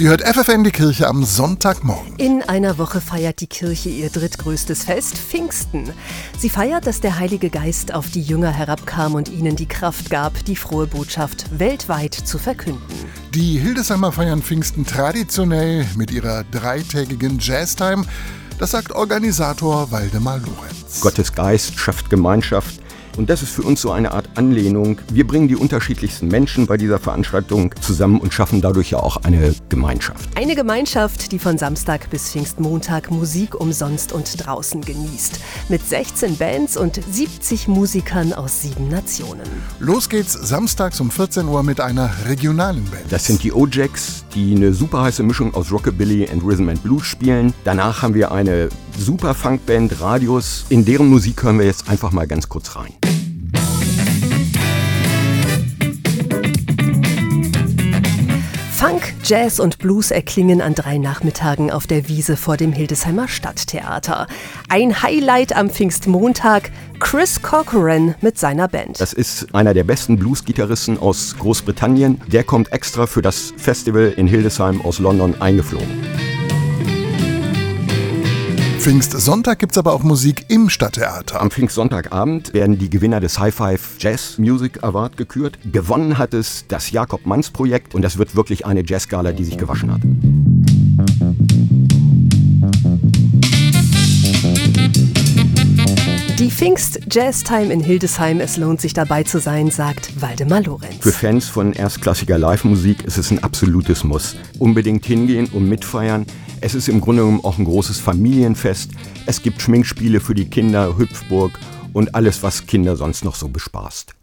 Ihr hört FFN die Kirche am Sonntagmorgen. In einer Woche feiert die Kirche ihr drittgrößtes Fest, Pfingsten. Sie feiert, dass der Heilige Geist auf die Jünger herabkam und ihnen die Kraft gab, die frohe Botschaft weltweit zu verkünden. Die Hildesheimer feiern Pfingsten traditionell mit ihrer dreitägigen Jazztime. Das sagt Organisator Waldemar Lorenz. Gottes Geist schafft Gemeinschaft und das ist für uns so eine Art Anlehnung. Wir bringen die unterschiedlichsten Menschen bei dieser Veranstaltung zusammen und schaffen dadurch ja auch eine Gemeinschaft. Eine Gemeinschaft, die von Samstag bis Pfingstmontag Musik umsonst und draußen genießt. Mit 16 Bands und 70 Musikern aus sieben Nationen. Los geht's samstags um 14 Uhr mit einer regionalen Band. Das sind die O-Jacks, die eine super heiße Mischung aus Rockabilly und Rhythm and Blues spielen. Danach haben wir eine super Funkband Radius. In deren Musik hören wir jetzt einfach mal ganz kurz rein. Funk, Jazz und Blues erklingen an drei Nachmittagen auf der Wiese vor dem Hildesheimer Stadttheater. Ein Highlight am Pfingstmontag, Chris Corcoran mit seiner Band. Das ist einer der besten Blues-Gitarristen aus Großbritannien. Der kommt extra für das Festival in Hildesheim aus London eingeflogen. Pfingstsonntag gibt es aber auch Musik im Stadttheater. Am Pfingstsonntagabend werden die Gewinner des High Five Jazz Music Award gekürt. Gewonnen hat es das Jakob Manns Projekt und das wird wirklich eine Jazzgala, die sich gewaschen hat. Die Pfingst Jazz Time in Hildesheim, es lohnt sich dabei zu sein, sagt Waldemar Lorenz. Für Fans von erstklassiger Live-Musik ist es ein absolutes Muss. Unbedingt hingehen und mitfeiern. Es ist im Grunde genommen auch ein großes Familienfest. Es gibt Schminkspiele für die Kinder, Hüpfburg und alles, was Kinder sonst noch so bespaßt.